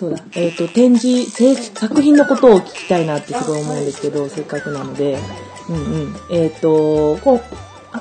そうだ。えっ、と、展示、作品のことを聞きたいなってすごい思うんですけど、せっかくなので。うんうん。えっ、と、こ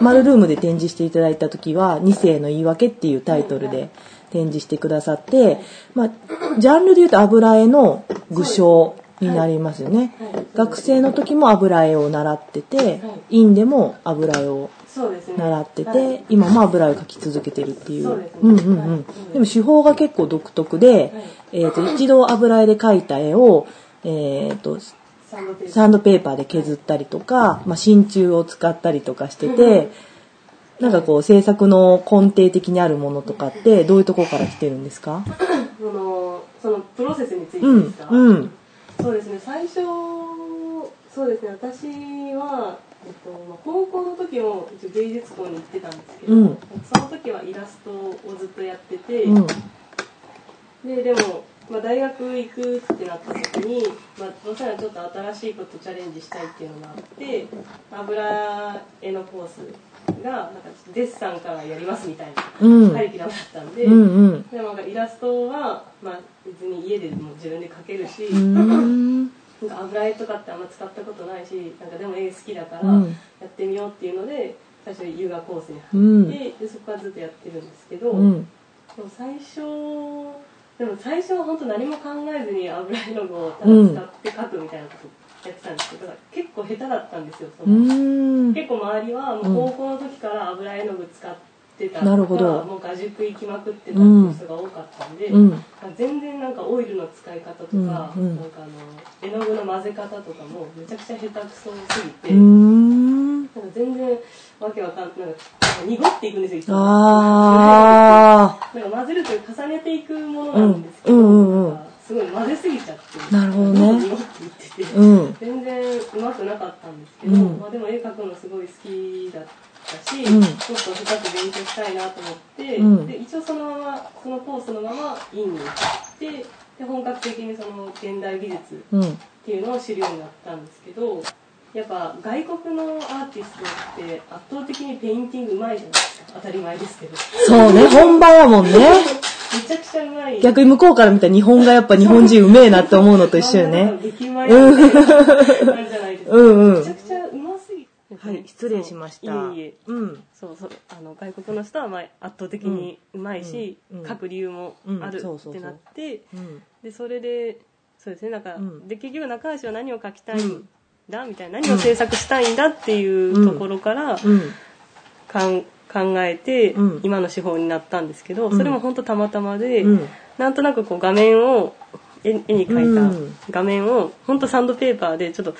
う、マルルームで展示していただいた時は、二世の言い訳っていうタイトルで展示してくださって、まあ、ジャンルで言うと油絵の具象になりますよね。はい。学生の時も油絵を習ってて、院でも油絵を習ってて、はい。今も油絵を描き続けてるっていう。ですね。うんうんうん。はい。でも手法が結構独特で、えっ、と、一度油絵で描いた絵を、えっ、と、サンドペーパー。で削ったりとか、まあ、真鍮を使ったりとかしてて、なんかこう制作の根底的にあるものとかってどういうところから来てるんですか？そのそのプロセスについてうんですか、うんそうですね。最初そうですね。私は、えっとまあ、高校の時も一応芸術校に行ってたんですけど、うん。その時はイラストをずっとやってて、うん。ででも、まあ、大学行くってなった時に、まあ、どうせならちょっと新しいことチャレンジしたいっていうのがあって油絵のコースがなんかデッサンからやりますみたいなうん。カリキュラムだったんで。でもなん。かイラストは、まあ、別に家でも自分で描けるし、なんか油絵とかってあんま使ったことないしなんかでも絵好きだからうん。やってみようっていうので最初優雅コースにうん入って、でそこからずっとやってるんですけど、うん。でも最初でも最初は本当何も考えずに油絵の具をただ使って描くみたいなことやってたんですけど、結構下手だったん。ですよ結構周りはもう高校の時から油絵の具使ってたとか、なるほど。もう画塾行きまくってたっていう人が多かったんで、うん。全然なんかオイルの使い方とか、うんうん。なんかあの絵の具の混ぜ方とかもめちゃくちゃ下手くそすぎて、うんか全然わけわかんない。なんか濁っていくんですよいつもあなんか混ぜるという重ねていくものなんですけど、うんうんうん。すごい混ぜすぎちゃって。なるほどね。っていってて、ーうん。全然うまくなかったんですけど、うん。まあ、でも絵描くのすごい好きだったし、うん。もっと深く勉強したいなと思って、うん。で一応そのままそのコースのまま院に行ってで本格的にその現代美術うん。っていうのを知るようになったんですけどやっぱ外国のアーティストって圧倒的にペインティングうまいじゃないですか。当たり前ですけど。そうね。本場やもんね。めちゃくちゃうまい。逆に向こうから見たら日本がやっぱ日本人うめえなって思うのと一緒よね。激うまいみたいな感じじゃないですか。うんうん。めちゃくちゃうますぎてはい失礼しました。いえいえ。うん。そうそう。あの外国の人はまあ圧倒的にうまいし、うん。うん。描く理由もあるってなって、うん。でそれでそうですね。なんか、うん。で結局中橋は何を書きたいうんだみたいな何を制作したいんだっていうところから考えて、うん。今の手法になったんですけどうん。それも本当たまたまで、うん。なんとなくこう画面を絵絵に描いうん。た画面を本当サンドペーパーでちょっと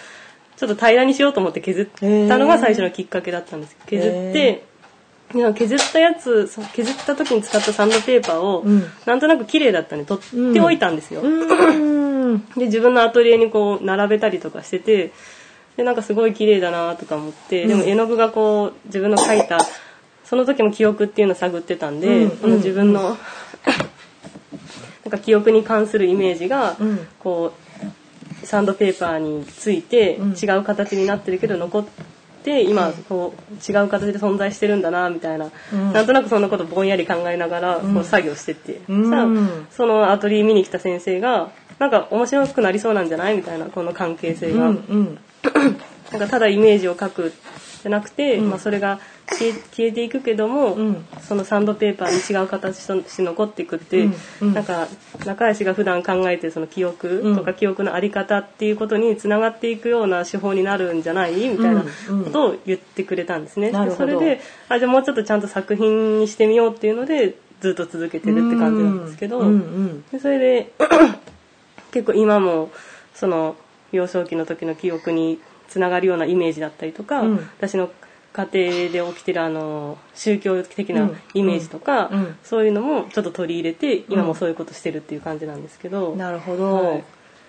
ちょっと平らにしようと思って削ったのが最初のきっかけだったんです削って削ったやつ削った時に使ったサンドペーパーを、うん。なんとなく綺麗だったんで取っておいたんですよ、うん。で自分のアトリエにこう並べたりとかしててでなんかすごい綺麗だなとか思って、でも絵の具がこう自分の描いたその時も記憶っていうのを探ってたんで、うん。その自分の なんか記憶に関するイメージが、うん。こうサンドペーパーについてうん。違う形になってるけど残って今こう違う形で存在してるんだなみたいな、うん。なんとなくそんなことぼんやり考えながらうん。こう作業してて、うん。そしたらそのアトリエ見に来た先生がなんか面白くなりそうなんじゃない？みたいなこの関係性が、うんうん なんかただイメージを描くじゃなくて、うん。まあ、それが消え消えていくけども、うん。そのサンドペーパーに違う形として残っていくって、うん。うん。なんか中橋が普段考えてるその記憶とか記憶のあり方っていうことにつながっていくような手法になるんじゃないみたいなことを言ってくれたんですね。でそれであじゃあもうちょっとちゃんと作品にしてみようっていうのでずっと続けてるって感じなんですけど、でそれで 結構今もその幼少期の時の記憶につながるようなイメージだったりとか、うん。私の家庭で起きてるあの宗教的なイメージとか、うん。うん。そういうのもちょっと取り入れて今もそういうことしてるっていう感じなんですけど、なるほど、はい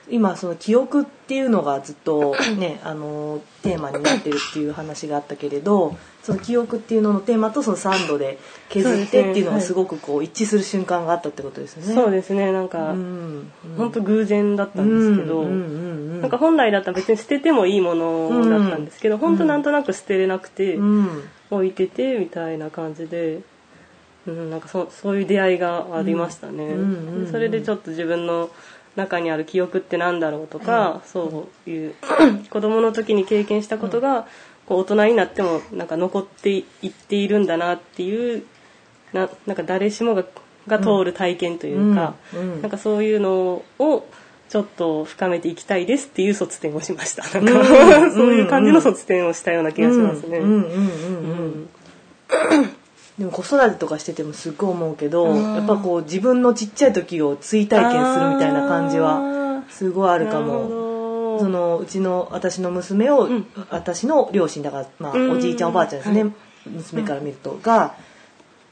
今その記憶っていうのがずっと ねあのテーマになってるっていう話があったけれどその記憶っていうののテーマとそのサンドで削ってっていうのがすごくこう一致する瞬間があったってことですよね。そうですね。なんか、うん本当偶然だったんですけど、うんうんうんうん。なんか本来だったら別に捨ててもいいものだったんですけど、本当なんとなく捨てれなくて、うん。置いててみたいな感じでうん、なんかそそういう出会いがありましたね、それでちょっと自分の中にある記憶ってなんだろうとか、そういう 子供の時に経験したことが、こう大人になってもなんか残っていっているんだなっていうななんか誰しもがが通る体験というか、うん。うん。なんかそういうのをちょっと深めていきたいですっていう卒展をしました。なんか、うん。そういう感じの卒展をしたような気がしますね。でも子育てとかしててもすっごい思うけど、うん。やっぱこう自分のちっちゃい時を追体験するみたいな感じはすごいあるかも。そのうちの私の娘を、ん。私の両親だから、まあ、うん。おじいちゃんおばあちゃんですね、は娘から見るとが、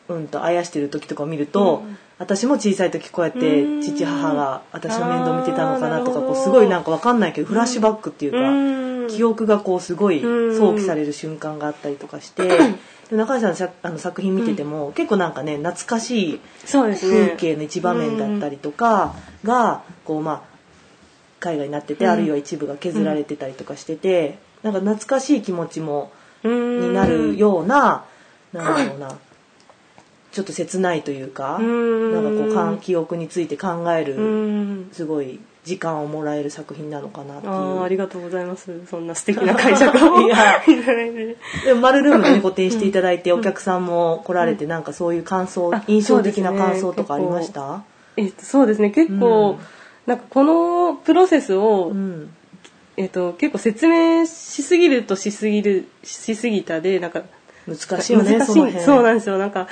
うん、とあやしてる時とかを見ると、うん。私も小さい時こうやってうん。父母が私の面倒見てたのかなとかこうすごいなんかわかんないけど。フラッシュバックっていうか、うん記憶がこうすごいうん。想起される瞬間があったりとかして、で中井さんのさあの作品見てても、結構なんかね懐かしいそうですね。風景の一場面だったりとかがこうまあ絵画になってて、うん。あるいは一部が削られてたりとかしてて、なんか懐かしい気持ちもにになるような、なんだろうなちょっと切ないというか、うん。なんかこう記憶について考えうる、ん。すごい時間をもらえる作品なのかなっていう。あーありがとうございます。そんな素敵な解釈を いでもマルルームでね個展していただいてお客さんも来られてなんかそういう感想あ印象的な感想とかありました？えっとそうですね。結構、うんなんかこのプロセスを、うん。えっと、結構説明しすぎるとしすぎるしすぎたでなんか難しいよね難しい。その辺。そうなんですよ。なんか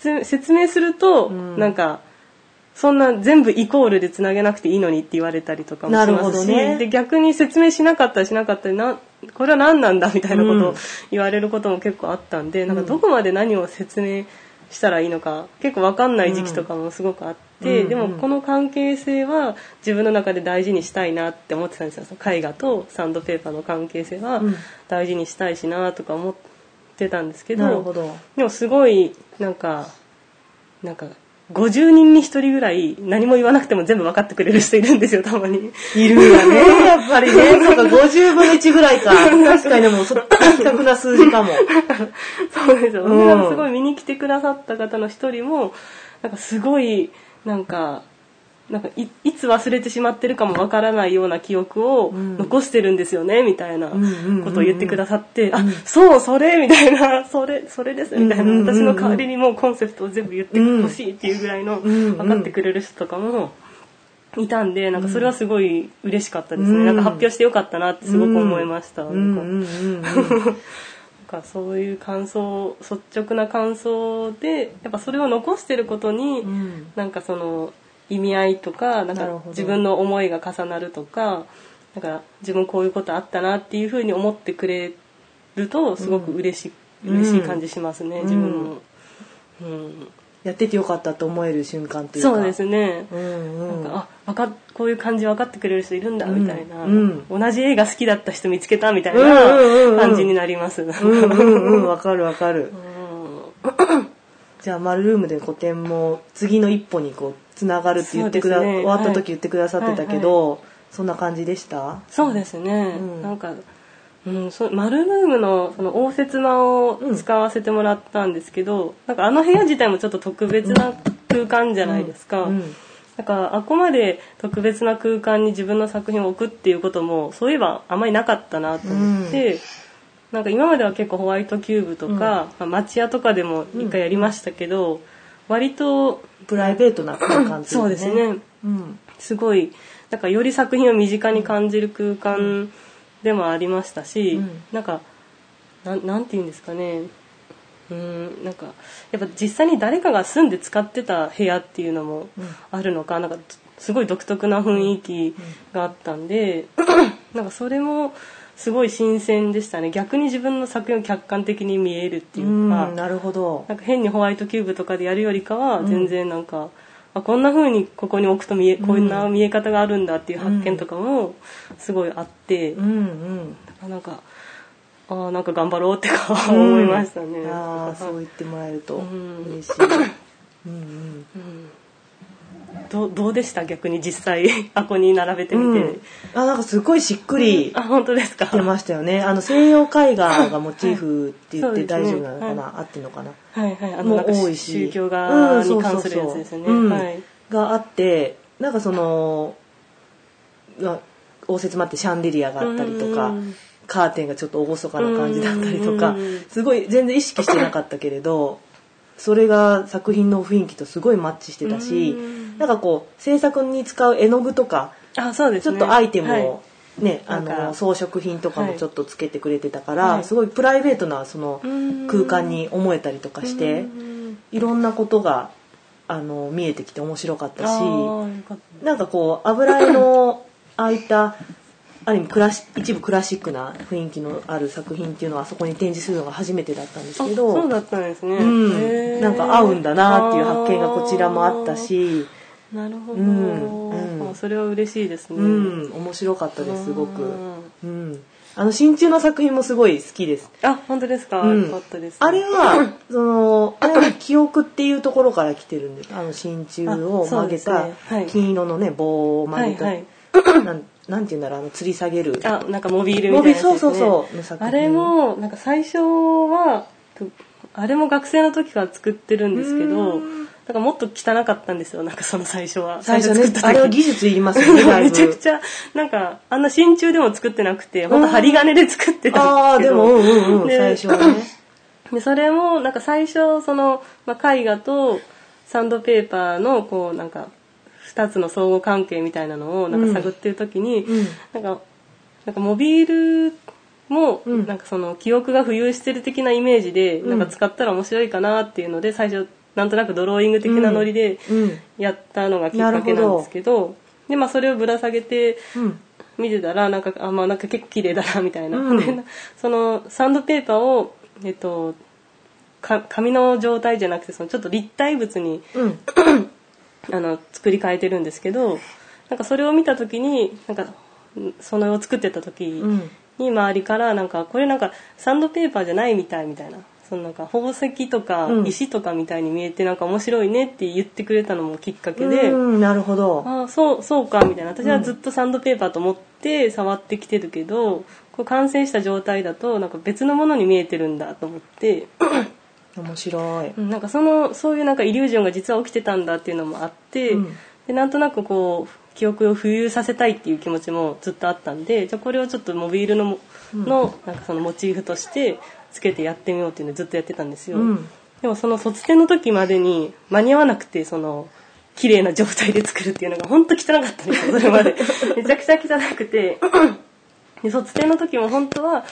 説説明すると、うん。なんかそんな全部イコールでつなげなくていいのにって言われたりとかもしますし、ね。で逆に説明しなかったらしなかったらなこれは何なんだみたいなことうん。を言われることも結構あったんで、なんかうんどこまで何を説明したらいいのか結構分かんない時期とかもすごくあって、うんでもこの関係性は自分の中で大事にしたいなって思ってたんですよ。絵画とサンドペーパーの関係性はうん。大事にしたいしなとか思ってたんですけどなるほど。でもすごいなんかなんか50人に1人ぐらい何も言わなくても全部分かってくれる人いるんですよたまに。いるよね。やっぱりね。そうか50分の1ぐらいか。確かにでもそ的確な数字かも。そうですよ、うん。すごい見に来てくださった方の一人もなんかすごいなんかなんかいいつ忘れてしまってるかもわからないような記憶をうん。残してるんですよね、みたいなうんうんうんうん。ことを言ってくださって、うん。あそうそれみたいな それそれですみたいな、うんうんうんうん。私の代わりにもうコンセプトを全部言ってほしいっていうぐらいのうんうん分かってくれる人とかもいたんでなんかそれはすごい嬉しかったですね、うん。なんか発表してよかったなってすごく思いました、なんかそういう感想率直な感想でやっぱそれを残してることに、うん。なんかその意味合いとかなんか自分の思いが重なるとかなんか自分こういうことあったなっていうふうに思ってくれるとすごく嬉し,、うん。嬉しい感じしますね、うん。自分も。うん。やっててよかったと思える瞬間というか。そうですね、うんうん。なんかあわかこういう感じ分かってくれる人いるんだみたいな、うん。同じ映画好きだった人見つけたみたいうんうんうんうん。な感じになります。うんうんうん。わかるわかる。うんじゃあマルルームで個展も次の一歩にこうつながるって言ってくだ、ね。終わったはい時言ってくださってたけど、そんな感じでした？そうですね、うん。なんか、うん、そマルルームのその応接間を使わせてもらったんですけど、なんかあの部屋自体もちょっと特別な空間じゃないですか、うんだからあこまで特別な空間に自分の作品を置くっていうこともそういえばあまりなかったなと思って、なんか今までは結構ホワイトキューブとか、まあ町屋とかでも一回やりましたけど、割とプライベートな空間っていそうですね。うん。すごいなんかより作品を身近に感じる空間でもありましたし、うん。なんかなんなんて言うんですかね。うんなんかやっぱ実際に誰かが住んで使ってた部屋っていうのもあるのかなんかすごい独特な雰囲気があったんで なんかそれもすごい新鮮でしたね。逆に自分の作品を客観的に見えるっていううんか、なるほど。なんか変にホワイトキューブとかでやるよりかは全然なんか、あこんな風にここに置くと見えこんな見え方があるんだっていう発見とかもすごいあって、うんうん。あなんかあーなんか頑張ろうってか思いましたね。ああそう言ってもらえるとうん。嬉しい。うんうん。うんどうどうでした？逆に実際 箱に並べてみて、うん、あなんかすごいしっくりあ本当ですか？出ましたよね。あの西洋絵画がモチーフって言って大丈夫なのかな、は合ってるのかな？はいはい。あもの多いし。宗教画に関するやつですよね、うんはい。があってなんかそのまあ応接間ってシャンデリアがあったりとか、うん。カーテンがちょっと厳かな感じだったりとかうんすごい全然意識してなかったけれどそれが作品の雰囲気とすごいマッチしてたしうんなんかこう制作に使う絵の具とかあそうですね。ちょっとアイテムはい。をね、あの装飾品とかもちょっとつけてくれてたから、はい。すごいプライベートなそのうん。空間に思えたりとかしてうん。いろんなことがあの見えてきて面白かったしなんかこう油絵の ああいったある意味クラシ一部クラシックな雰囲気のある作品っていうのはあそこに展示するのが初めてだったんですけあどそうだったんですね、うん。なんか合うんだなっていう発見がこちらもあったし、なるほど、うんそれは嬉しいですね、うん、面白かったですすごく。うん。うん、あの真鍮の作品もすごい好きです。あ本当ですか、うん。よかったです。あれは そのあれは記憶っていうところから来てるんです。あの真鍮を曲げた金色のね棒を曲げた、はいなんなんていうんだろうあの吊り下げる。あなんかモビールみたいなやつです、ね、そうそうそうあれもなんか最初はとあれも学生の時から作ってるんですけどうんなんかもっと汚かったんですよ。なんかその最初は。最初ね作った時。あれは技術いりますよね。めちゃくちゃなんかあんな真鍮でも作ってなくて本当針金で作ってたああでんですけど。もうんうんうんで最初はね。でそれもなんか最初その、まあ、絵画とサンドペーパーのこうなんか2つの相互関係みたいなのをなんか探ってる時に、うん。なんかなんかモビールもうん。なんかその記憶が浮遊してる的なイメージでうんなんか使ったら面白いかなっていうので最初なんとなくドローイング的なノリでうん。やったのがきっかけなんですけどでまあそれをぶら下げてうん。見てたらなんかあまあなんか結構綺麗だなみたいな、うん。でそのサンドペーパーをえっとか紙の状態じゃなくてそのちょっと立体物にうん。あの作り変えてるんですけどなんかそれを見た時になんかんそのを作ってた時うん。に周りからなんかこれなんかサンドペーパーじゃないみたいみたいなそのなんか宝石とかうん石とかみたいに見えてなんか面白いねって言ってくれたのもきっかけで。うんなるほど。ああそうそうかみたいな私はずっとサンドペーパーと思って触ってきてるけどこう完成した状態だとなんか別のものに見えてるんだと思って 面白い。うんなんかそのそういうなんかイリュージョンが実は起きてたんだっていうのもあって、うんでなんとなくこう記憶を浮遊させたいっていう気持ちもずっとあったんでじゃあこれをちょっとモビールのものなんかそのモチーフとしてつけてやってみようっていうのをずっとやってたんですよ。うん。でもその卒展の時までに間に合わなくてその綺麗な状態で作るっていうのが本当汚かったんですよそれまで。めちゃくちゃ汚くて。で卒展の時も本当は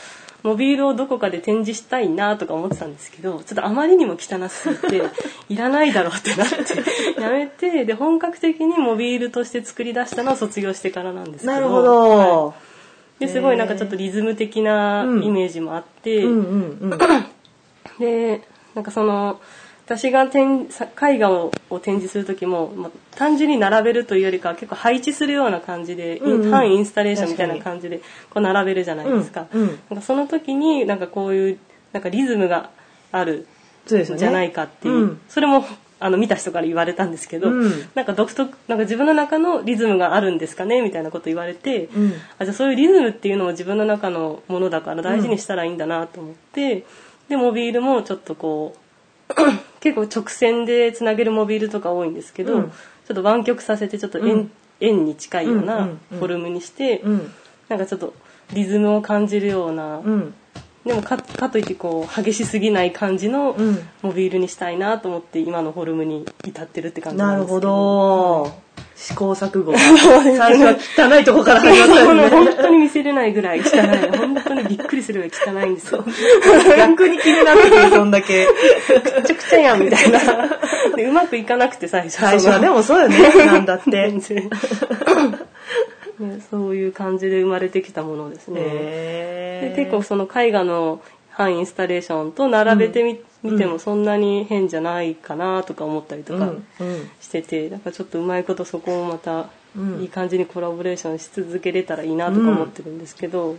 モビールをどこかで展示したいなとか思ってたんですけどちょっとあまりにも汚すぎていらないだろうってなって やめてで本格的にモビールとして作り出したのは卒業してからなんですけど。なるほど。はいですごいなんかちょっとリズム的なイメージもあって。でなんかその私が絵画をを展示する時も、まあ、単純に並べるというよりかは結構配置するような感じで、うんうん。半インスタレーションみたいな感じでこう並べるじゃないですか,、うんうん。なんかその時になんかこういうなんかリズムがある。じゃないかっていう、うん。それもあの見た人から言われたんですけど、うん。なんか独特なんか自分の中のリズムがあるんですかねみたいなこと言われて、うん。あじゃあそういうリズムっていうのも自分の中のものだから大事にしたらいいんだなと思って、でモビールもちょっとこう 結構直線でつなげるモビールとか多いんですけど、うん。ちょっと湾曲させてちょっと円,、うん。円に近いようなフォルムにして、うん。なんかちょっとリズムを感じるような、うんでもかかといってこう激しすぎない感じのうんモビールにしたいなと思って今のフォルムに至ってるって感じななんるほですけどど。試行錯誤が。最初は汚いとこから始まったこのんですね。本当に見せれないぐらい汚い本当にびっくりするぐらい汚いんですよ逆に気になってくる、そんだけ。めちゃくちゃやんみたいな でうまくいかなくて最初最初は、でもそうよね。なんだって。ね そういう感じで生まれてきたものですね、へで結構その絵画の半インスタレーションと並べてみ,、うん。見てもそんなに変じゃないかなとか思ったりとかうん。うん。してて、なんかちょっとうまいことそこをまたうん。いい感じにコラボレーションし続けれたらいいなとか思ってるんですけど、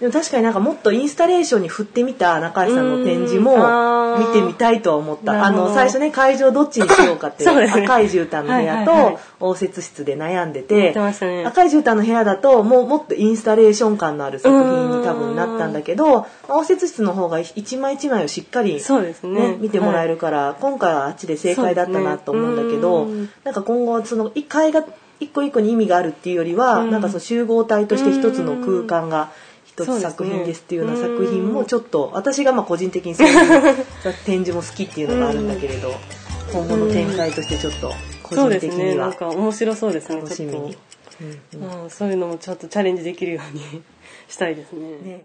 でも確かになんかもっとインスタレーションに振ってみた中井さんの展示も見てみたいとは思った。あの最初ね会場どっちにしようかってね。赤い絨毯の部屋はいはいはい。と応接室で悩んで言てね。赤い絨毯の部屋だともうもっとインスタレーション感のある作品に多分なったんだけど応接室の方が一枚一枚をしっかりそうですね。ね、見てもらえるから、今回はあっちで正解だったなと思うんだけど、ね。うん。なんか今後その一階が一個一個に意味があるっていうよりは、うん。なんかその集合体として一つの空間がつ作品ですっていうような作品もちょっと私がまあ個人的にそういう展示も好きっていうのがあるん。だけれど、今後の展開としてちょっと個そう人ですね。なん的にはか面白そうですね。楽しみに。ちょっ。うんうん。そういうのもちょっとチャレンジできるように したいですね。ね